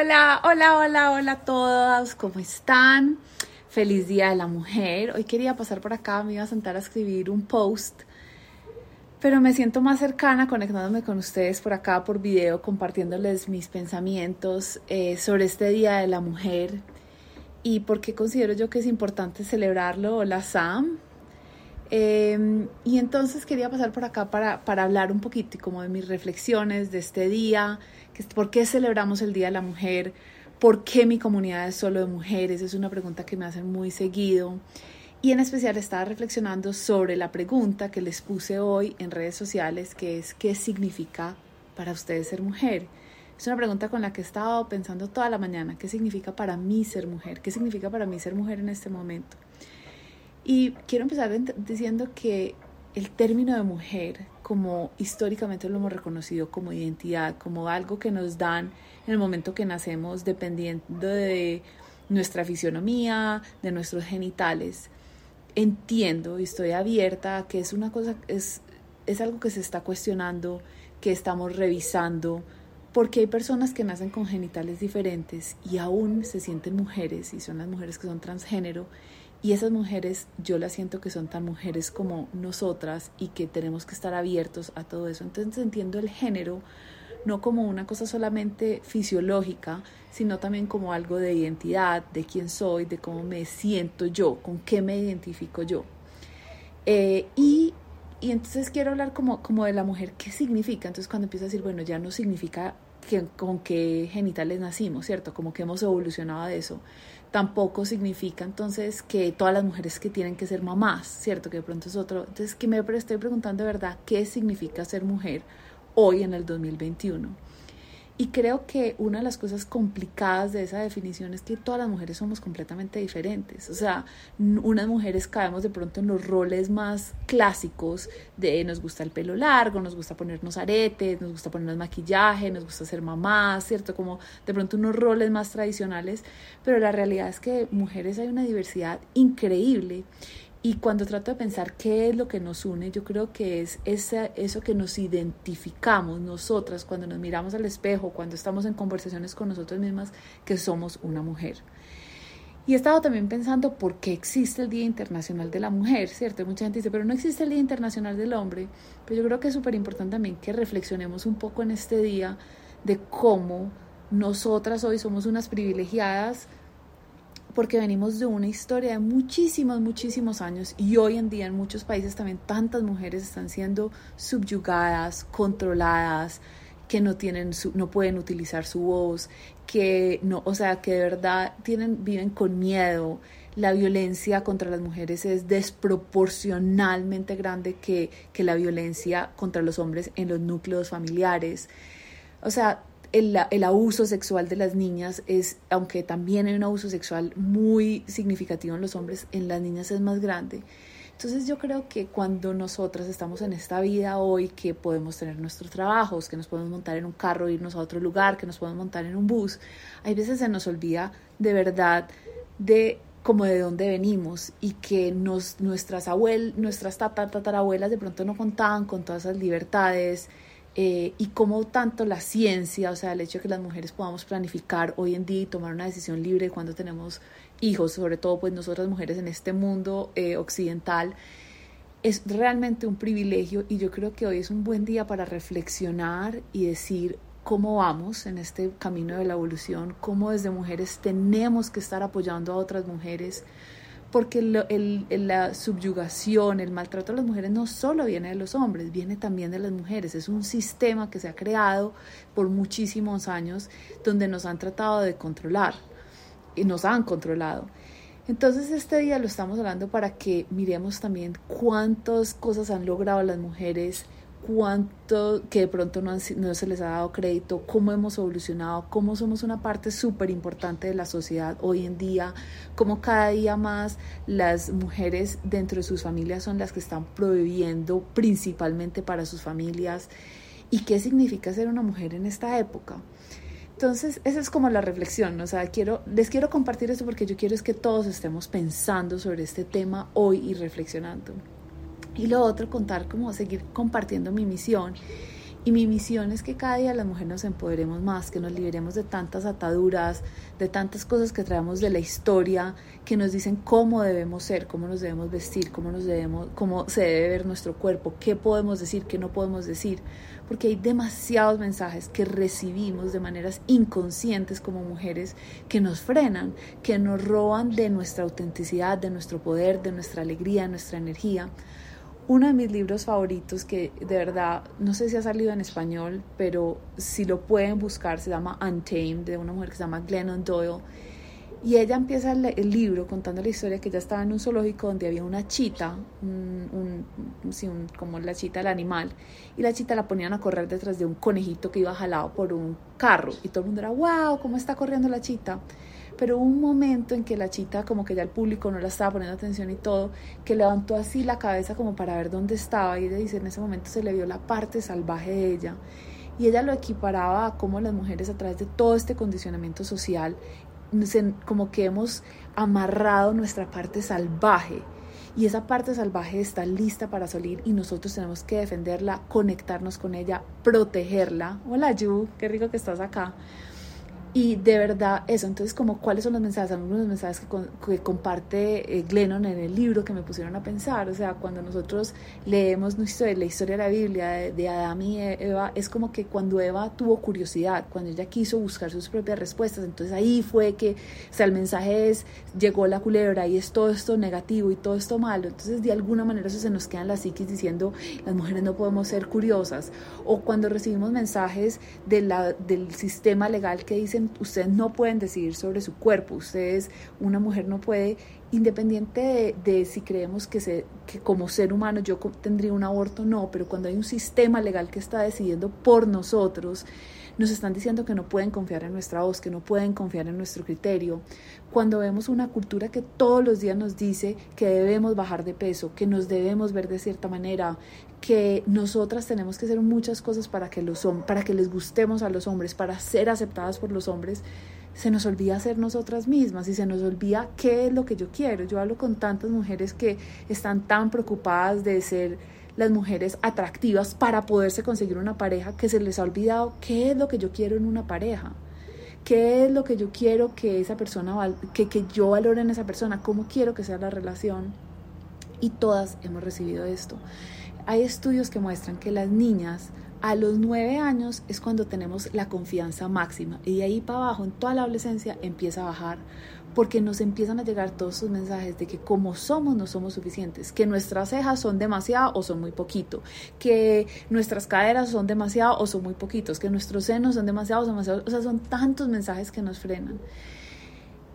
Hola, hola, hola, hola a todas, ¿cómo están? Feliz Día de la Mujer. Hoy quería pasar por acá, me iba a sentar a escribir un post, pero me siento más cercana conectándome con ustedes por acá por video, compartiéndoles mis pensamientos eh, sobre este Día de la Mujer y por qué considero yo que es importante celebrarlo. Hola Sam. Em, y entonces quería pasar por acá para, para hablar un poquito como de mis reflexiones de este día, ¿Por qué celebramos el Día de la Mujer? ¿Por qué mi comunidad es solo de mujeres? Es una pregunta que me hacen muy seguido. Y en especial estaba reflexionando sobre la pregunta que les puse hoy en redes sociales, que es ¿qué significa para ustedes ser mujer? Es una pregunta con la que he estado pensando toda la mañana. ¿Qué significa para mí ser mujer? ¿Qué significa para mí ser mujer en este momento? Y quiero empezar diciendo que el término de mujer, como históricamente lo hemos reconocido como identidad, como algo que nos dan en el momento que nacemos, dependiendo de nuestra fisionomía, de nuestros genitales, entiendo y estoy abierta a que es una cosa, es, es algo que se está cuestionando, que estamos revisando, porque hay personas que nacen con genitales diferentes y aún se sienten mujeres y son las mujeres que son transgénero y esas mujeres yo las siento que son tan mujeres como nosotras y que tenemos que estar abiertos a todo eso. Entonces entiendo el género no como una cosa solamente fisiológica, sino también como algo de identidad, de quién soy, de cómo me siento yo, con qué me identifico yo. Eh, y, y, entonces quiero hablar como, como de la mujer, ¿qué significa? Entonces cuando empiezo a decir, bueno, ya no significa que, con qué genitales nacimos, ¿cierto? Como que hemos evolucionado de eso tampoco significa entonces que todas las mujeres que tienen que ser mamás, ¿cierto? Que de pronto es otro. Entonces, que me estoy preguntando de verdad qué significa ser mujer hoy en el 2021. Y creo que una de las cosas complicadas de esa definición es que todas las mujeres somos completamente diferentes. O sea, unas mujeres caemos de pronto en los roles más clásicos de nos gusta el pelo largo, nos gusta ponernos aretes, nos gusta ponernos maquillaje, nos gusta ser mamás, ¿cierto? Como de pronto unos roles más tradicionales. Pero la realidad es que mujeres hay una diversidad increíble y cuando trato de pensar qué es lo que nos une, yo creo que es esa, eso que nos identificamos nosotras cuando nos miramos al espejo, cuando estamos en conversaciones con nosotras mismas, que somos una mujer. Y he estado también pensando por qué existe el Día Internacional de la Mujer, ¿cierto? Mucha gente dice, pero no existe el Día Internacional del Hombre. Pero yo creo que es súper importante también que reflexionemos un poco en este día de cómo nosotras hoy somos unas privilegiadas porque venimos de una historia de muchísimos, muchísimos años y hoy en día en muchos países también tantas mujeres están siendo subyugadas, controladas, que no tienen su, no pueden utilizar su voz, que no, o sea, que de verdad tienen viven con miedo. La violencia contra las mujeres es desproporcionalmente grande que, que la violencia contra los hombres en los núcleos familiares. O sea, el, el, abuso sexual de las niñas es, aunque también hay un abuso sexual muy significativo en los hombres, en las niñas es más grande. Entonces yo creo que cuando nosotras estamos en esta vida hoy, que podemos tener nuestros trabajos, que nos podemos montar en un carro, irnos a otro lugar, que nos podemos montar en un bus, hay veces se nos olvida de verdad de como de dónde venimos y que nos, nuestras abuelas, nuestras tatarabuelas de pronto no contaban con todas esas libertades, eh, y cómo tanto la ciencia, o sea, el hecho de que las mujeres podamos planificar hoy en día y tomar una decisión libre cuando tenemos hijos, sobre todo pues nosotras mujeres en este mundo eh, occidental, es realmente un privilegio y yo creo que hoy es un buen día para reflexionar y decir cómo vamos en este camino de la evolución, cómo desde mujeres tenemos que estar apoyando a otras mujeres, porque la subyugación, el maltrato a las mujeres no solo viene de los hombres, viene también de las mujeres. Es un sistema que se ha creado por muchísimos años donde nos han tratado de controlar y nos han controlado. Entonces este día lo estamos hablando para que miremos también cuántas cosas han logrado las mujeres cuánto que de pronto no, se les ha dado crédito, cómo hemos evolucionado, cómo somos una parte súper importante de la sociedad hoy en día, cómo cada día más las mujeres dentro de sus familias son las que están prohibiendo principalmente para sus familias y qué significa ser una mujer en esta época. Entonces, esa es como la reflexión, o sea, quiero, les quiero compartir esto porque yo quiero es que todos estemos pensando sobre este tema hoy y reflexionando. Y lo otro, contar como seguir compartiendo mi misión. Y mi misión es que cada día las mujeres nos empoderemos más, que nos liberemos de tantas ataduras, de tantas cosas que traemos de la historia, que nos dicen cómo debemos ser, cómo nos debemos vestir, cómo, nos debemos, cómo se debe ver nuestro cuerpo, qué podemos decir, qué no podemos decir. Porque hay demasiados mensajes que recibimos de maneras inconscientes como mujeres que nos frenan, que nos roban de nuestra autenticidad, de nuestro poder, de nuestra alegría, de nuestra energía uno de mis libros favoritos que de verdad no sé si ha salido en español, pero si lo pueden buscar, se llama Untamed, de una mujer que se llama Glennon Doyle. Y ella empieza el, libro contando la historia que ella estaba en un zoológico donde había una chita, como la chita del animal, y la chita la ponían a correr detrás de un conejito que iba jalado por un carro. Y todo el mundo era, wow, ¿cómo está corriendo la chita? Pero un momento en que la chita como que ya el público no la estaba poniendo atención y todo, que levantó así la cabeza como para ver dónde estaba y ella dice, en ese momento se le vio la parte salvaje de ella y ella lo equiparaba a cómo las mujeres a través de todo este condicionamiento social como que hemos amarrado nuestra parte salvaje y esa parte salvaje está lista para salir y nosotros tenemos que defenderla, conectarnos con ella, protegerla. Hola Yu, qué rico que estás acá. Y de verdad eso, entonces como cuáles son los mensajes, algunos mensajes que, comparte eh, Glennon en el libro que me pusieron a pensar, o sea, cuando nosotros leemos la historia de la Biblia de, de Adán y Eva, es como que cuando Eva tuvo curiosidad, cuando ella quiso buscar sus propias respuestas, entonces ahí fue que, o sea, el mensaje es, llegó la culebra y es todo esto negativo y todo esto malo, entonces de alguna manera eso se nos queda en la psiquis diciendo, las mujeres no podemos ser curiosas, o cuando recibimos mensajes de la, del sistema legal que ustedes no pueden decidir sobre su cuerpo, ustedes, una mujer no puede, independiente de, si creemos que, se, que como ser humano yo tendría un aborto, no, pero cuando hay un sistema legal que está decidiendo por nosotros, nos están diciendo que no pueden confiar en nuestra voz, que no pueden confiar en nuestro criterio. Cuando vemos una cultura que todos los días nos dice que debemos bajar de peso, que nos debemos ver de cierta manera, que nosotras tenemos que hacer muchas cosas para que, los, para que les gustemos a los hombres, para ser aceptadas por los hombres, se nos olvida ser nosotras mismas y se nos olvida qué es lo que yo quiero. Yo hablo con tantas mujeres que están tan preocupadas de ser las mujeres atractivas para poderse conseguir una pareja que se les ha olvidado qué es lo que yo quiero en una pareja. ¿Qué es lo que yo quiero que esa persona, que, que yo valore en esa persona? ¿Cómo quiero que sea la relación? Y todas hemos recibido esto. Hay estudios que muestran que las niñas a los nueve años es cuando tenemos la confianza máxima y de ahí para abajo en toda la adolescencia empieza a bajar porque nos empiezan a llegar todos esos mensajes de que como somos no somos suficientes, que nuestras cejas son demasiado o son muy poquito, que nuestras caderas son demasiado o son muy poquitos, que nuestros senos son demasiado o demasiado, o sea, son tantos mensajes que nos frenan.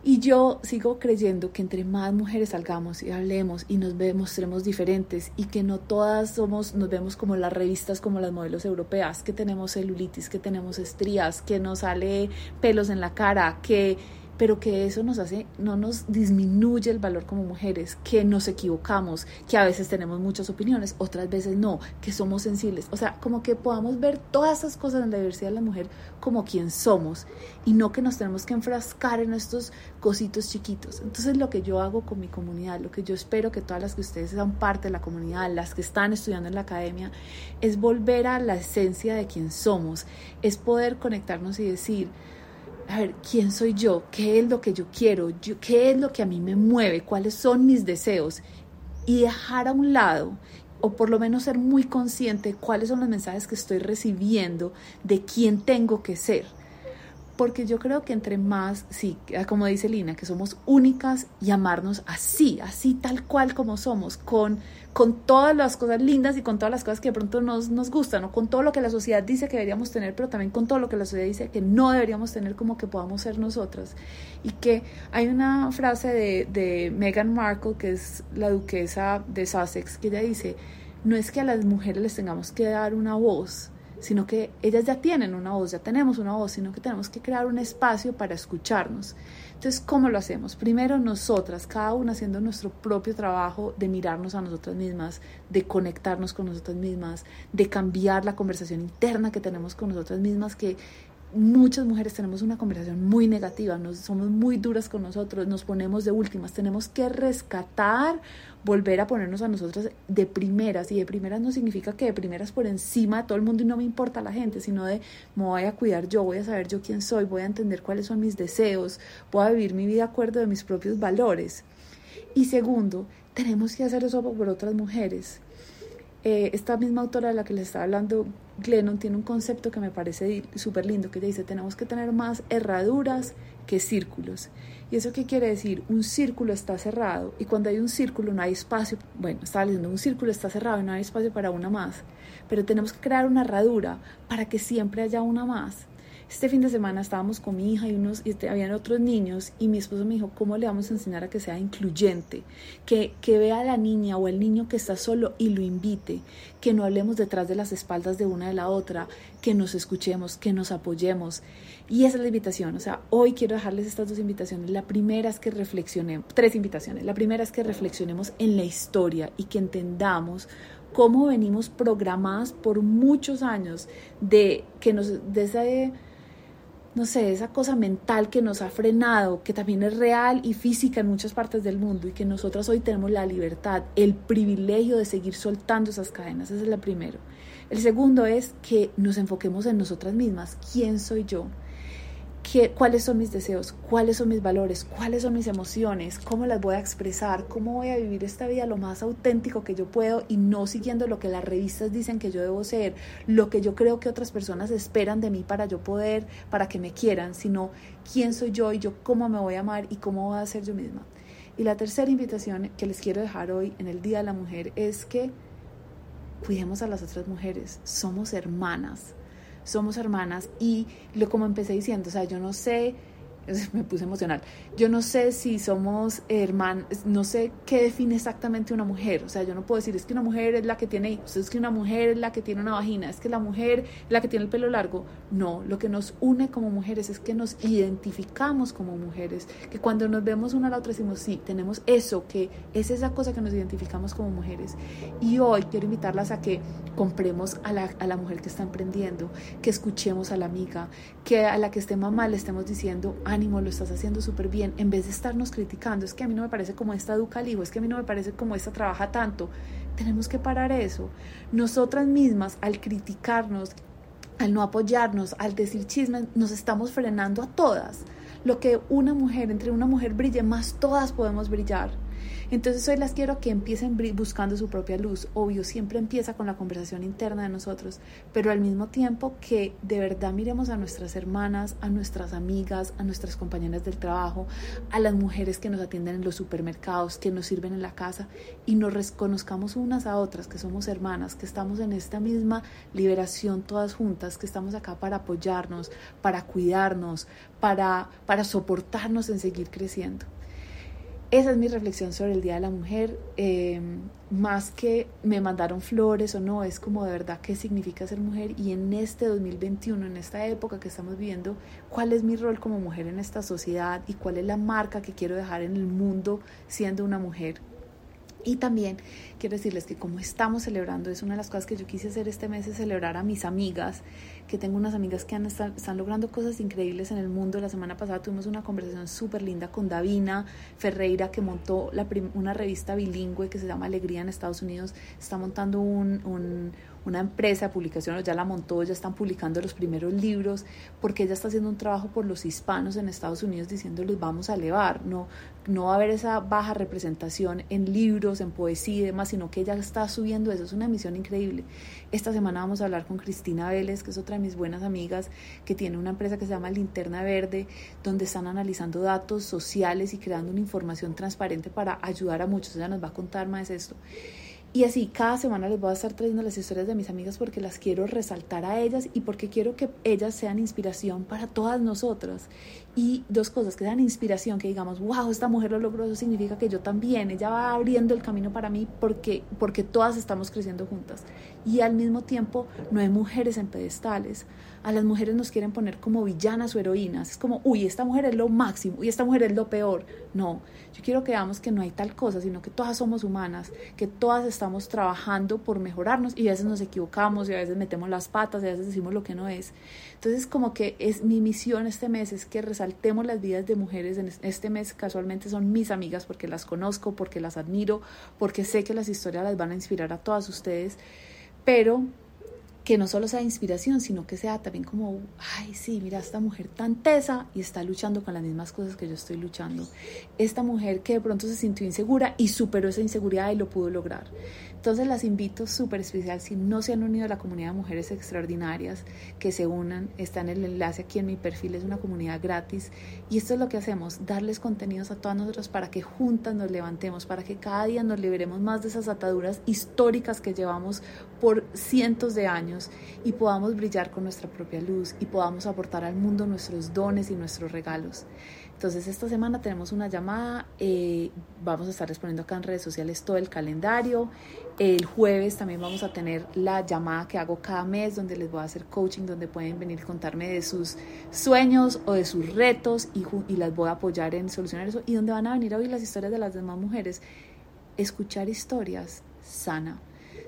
Y yo sigo creyendo que entre más mujeres salgamos y hablemos y nos mostremos diferentes y que no todas somos, nos vemos como las revistas, como las modelos europeas, que tenemos celulitis, que tenemos estrías, que nos sale pelos en la cara, que pero que eso nos hace, no nos disminuye el valor como mujeres, que nos equivocamos, que a veces tenemos muchas opiniones, otras veces no, que somos sensibles, o sea, como que podamos ver todas esas cosas en la diversidad de la mujer como quien somos y no que nos tenemos que enfrascar en estos cositos chiquitos. Entonces lo que yo hago con mi comunidad, lo que yo espero que todas las que ustedes sean parte de la comunidad, las que están estudiando en la academia, es volver a la esencia de quien somos, es poder conectarnos y decir, a ver, ¿quién soy yo? ¿Qué es lo que yo quiero? ¿Qué es lo que a mí me mueve? ¿Cuáles son mis deseos? Y dejar a un lado, o por lo menos ser muy consciente cuáles son los mensajes que estoy recibiendo de quién tengo que ser porque yo creo que entre más, sí, como dice Lina, que somos únicas y amarnos así, así tal cual como somos, con, con todas las cosas lindas y con todas las cosas que de pronto nos, nos gustan, o con todo lo que la sociedad dice que deberíamos tener, pero también con todo lo que la sociedad dice que no deberíamos tener como que podamos ser nosotras. Y que hay una frase de, de Meghan Markle, que es la duquesa de Sussex, que ella dice, no es que a las mujeres les tengamos que dar una voz, sino que ellas ya tienen una voz, ya tenemos una voz, sino que tenemos que crear un espacio para escucharnos. Entonces, ¿cómo lo hacemos? Primero nosotras, cada una haciendo nuestro propio trabajo de mirarnos a nosotras mismas, de conectarnos con nosotras mismas, de cambiar la conversación interna que tenemos con nosotras mismas, que muchas mujeres tenemos una conversación muy negativa, nos, somos muy duras con nosotros, nos ponemos de últimas, tenemos que rescatar, volver a ponernos a nosotras de primeras, y de primeras no significa que de primeras por encima de todo el mundo y no me importa la gente, sino de me voy a cuidar yo, voy a saber yo quién soy, voy a entender cuáles son mis deseos, voy a vivir mi vida de acuerdo de mis propios valores. Y segundo, tenemos que hacer eso por otras mujeres. Eh, esta misma autora de la que les estaba hablando, Glennon, tiene un concepto que me parece súper lindo, que dice, tenemos que tener más herraduras que círculos. ¿Y eso qué quiere decir? Un círculo está cerrado y cuando hay un círculo no hay espacio, bueno, estaba diciendo, un círculo está cerrado y no hay espacio para una más, pero tenemos que crear una herradura para que siempre haya una más. Este fin de semana estábamos con mi hija y unos y este, habían otros niños y mi esposo me dijo, ¿cómo le vamos a enseñar a que sea incluyente? Que, que vea a la niña o el niño que está solo y lo invite, que no hablemos detrás de las espaldas de una de la otra, que nos escuchemos, que nos apoyemos. Y esa es la invitación, o sea, hoy quiero dejarles estas dos invitaciones. La primera es que reflexionemos, tres invitaciones. La primera es que reflexionemos en la historia y que entendamos cómo venimos programadas por muchos años de que nos de ese no sé, esa cosa mental que nos ha frenado, que también es real y física en muchas partes del mundo y que nosotras hoy tenemos la libertad, el privilegio de seguir soltando esas cadenas, ese es el primero. El segundo es que nos enfoquemos en nosotras mismas, ¿quién soy yo? Cuáles son mis deseos, cuáles son mis valores, cuáles son mis emociones, cómo las voy a expresar, cómo voy a vivir esta vida lo más auténtico que yo puedo y no siguiendo lo que las revistas dicen que yo debo ser, lo que yo creo que otras personas esperan de mí para yo poder, para que me quieran, sino quién soy yo y yo cómo me voy a amar y cómo voy a ser yo misma. Y la tercera invitación que les quiero dejar hoy en el Día de la Mujer es que cuidemos a las otras mujeres, somos hermanas somos hermanas y lo como empecé diciendo, o sea, yo no sé me puse emocional. Yo no sé si somos hermanas, no sé qué define exactamente una mujer. O sea, yo no puedo decir es que una mujer es la que tiene hijos, es que una mujer es la que tiene una vagina, es que la mujer es la que tiene el pelo largo. No, lo que nos une como mujeres es que nos identificamos como mujeres, que cuando nos vemos una a la otra decimos, sí, tenemos eso, que es esa cosa que nos identificamos como mujeres. Y hoy quiero invitarlas a que compremos a la, a la mujer que está emprendiendo, que escuchemos a la amiga, que a la que esté mamá le estemos diciendo, ánimo, lo estás haciendo súper bien, en vez de estarnos criticando, es que a mí no me parece como esta educa al hijo, es que a mí no me parece como esta trabaja tanto. Tenemos que parar eso. Nosotras mismas, al criticarnos, al no apoyarnos, al decir chismes, nos estamos frenando a todas. Lo que una mujer, entre una mujer brille, más todas podemos brillar. Entonces hoy las quiero que empiecen buscando su propia luz. Obvio, siempre empieza con la conversación interna de nosotros, pero al mismo tiempo que de verdad miremos a nuestras hermanas, a nuestras amigas, a nuestras compañeras del trabajo, a las mujeres que nos atienden en los supermercados, que nos sirven en la casa y nos reconozcamos unas a otras, que somos hermanas, que estamos en esta misma liberación todas juntas, que estamos acá para apoyarnos, para cuidarnos, para, para soportarnos en seguir creciendo. Esa es mi reflexión sobre el Día de la Mujer. Eh, más que me mandaron flores o no, es como de verdad qué significa ser mujer y en este 2021, en esta época que estamos viviendo, cuál es mi rol como mujer en esta sociedad y cuál es la marca que quiero dejar en el mundo siendo una mujer. Y también quiero decirles que como estamos celebrando, es una de las cosas que yo quise hacer este mes, es celebrar a mis amigas, que tengo unas amigas que están, logrando cosas increíbles en el mundo. La semana pasada tuvimos una conversación súper linda con Davina Ferreira, que montó una revista bilingüe que se llama Alegría en Estados Unidos. Está montando un, un una empresa de publicación, ya la montó, ya están publicando los primeros libros, porque ella está haciendo un trabajo por los hispanos en Estados Unidos diciéndoles vamos a elevar, no, no va a haber esa baja representación en libros, en poesía y demás, sino que ella está subiendo eso, es una misión increíble. Esta semana vamos a hablar con Cristina Vélez, que es otra mis buenas amigas, que tiene una empresa que se llama Linterna Verde, donde están analizando datos sociales y creando una información transparente para ayudar a muchos. Ella nos va a contar más esto. Y así cada semana les voy a estar trayendo las historias de mis amigas porque las quiero resaltar a ellas y porque quiero que ellas sean inspiración para todas nosotras. Y dos cosas, que sean inspiración, que digamos, wow, esta mujer lo logró, eso significa que yo también, ella va abriendo el camino para mí porque, porque todas estamos creciendo juntas. Y al mismo tiempo no hay mujeres en pedestales, A las mujeres nos quieren poner como villanas o heroínas. Es como, uy, esta mujer es lo máximo y esta mujer es lo peor. No, yo quiero que veamos que no hay tal cosa, sino que todas somos humanas, que todas estamos trabajando por mejorarnos y a veces nos equivocamos y a veces metemos las patas y a veces decimos lo que no es. Entonces, como que es mi misión este mes, es que resaltemos las vidas de mujeres. En este mes casualmente son mis amigas porque las conozco, porque las admiro, porque sé que las historias las van a inspirar a todas ustedes, pero que no solo sea inspiración, sino que sea también como, ay, sí, mira, esta mujer tan tesa y está luchando con las mismas cosas que yo estoy luchando. Esta mujer que de pronto se sintió insegura y superó esa inseguridad y lo pudo lograr. Entonces las invito súper especial, si no se han unido a la comunidad de mujeres extraordinarias, que se unan, está en el enlace aquí en mi perfil, es una comunidad gratis. Y esto es lo que hacemos, darles contenidos a todas nosotros para que juntas nos levantemos, para que cada día nos liberemos más de esas ataduras históricas que llevamos por cientos de años y podamos brillar con nuestra propia luz y podamos aportar al mundo nuestros dones y nuestros regalos. Entonces esta semana tenemos una llamada, eh, vamos a estar respondiendo acá en redes sociales todo el calendario. El jueves también vamos a tener la llamada que hago cada mes donde les voy a hacer coaching, donde pueden venir contarme de sus sueños o de sus retos y, y las voy a apoyar en solucionar eso y donde van a venir a oír las historias de las demás mujeres. Escuchar historias sana.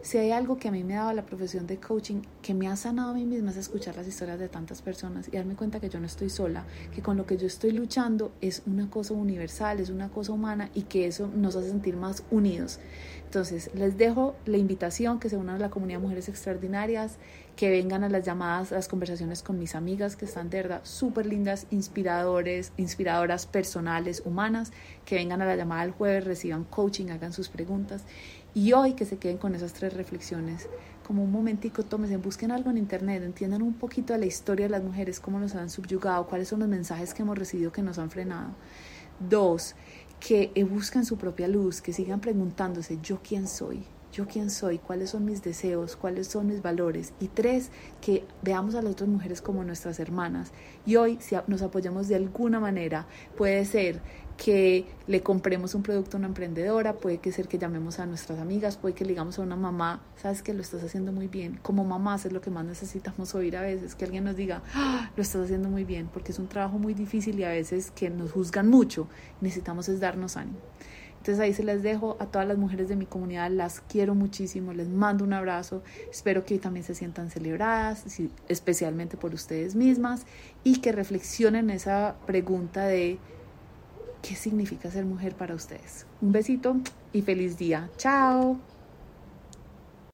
Si hay algo que a mí me ha dado la profesión de coaching, que me ha sanado a mí misma, es escuchar las historias de tantas personas y darme cuenta que yo no estoy sola, que con lo que yo estoy luchando es una cosa universal, es una cosa humana y que eso nos hace sentir más unidos. Entonces, les dejo la invitación que se unan a la comunidad de Mujeres Extraordinarias, que vengan a las llamadas, a las conversaciones con mis amigas que están de verdad súper lindas, inspiradores, inspiradoras personales, humanas, que vengan a la llamada el jueves, reciban coaching, hagan sus preguntas y hoy que se queden con esas tres reflexiones, como un momentico, tómense, busquen algo en internet, entiendan un poquito de la historia de las mujeres, cómo nos han subyugado, cuáles son los mensajes que hemos recibido que nos han frenado. Dos, que busquen su propia luz, que sigan preguntándose, ¿yo quién soy? Yo quién soy, cuáles son mis deseos, cuáles son mis valores. Y tres, que veamos a las otras mujeres como nuestras hermanas. Y hoy, si nos apoyamos de alguna manera, puede ser que le compremos un producto a una emprendedora, puede que ser que llamemos a nuestras amigas, puede que le digamos a una mamá, sabes que lo estás haciendo muy bien. Como mamás es lo que más necesitamos oír a veces, que alguien nos diga, ah, lo estás haciendo muy bien, porque es un trabajo muy difícil y a veces que nos juzgan mucho, necesitamos es darnos ánimo. Entonces ahí se les dejo a todas las mujeres de mi comunidad, las quiero muchísimo, les mando un abrazo, espero que hoy también se sientan celebradas, especialmente por ustedes mismas, y que reflexionen esa pregunta de ¿Qué significa ser mujer para ustedes? Un besito y feliz día. Chao.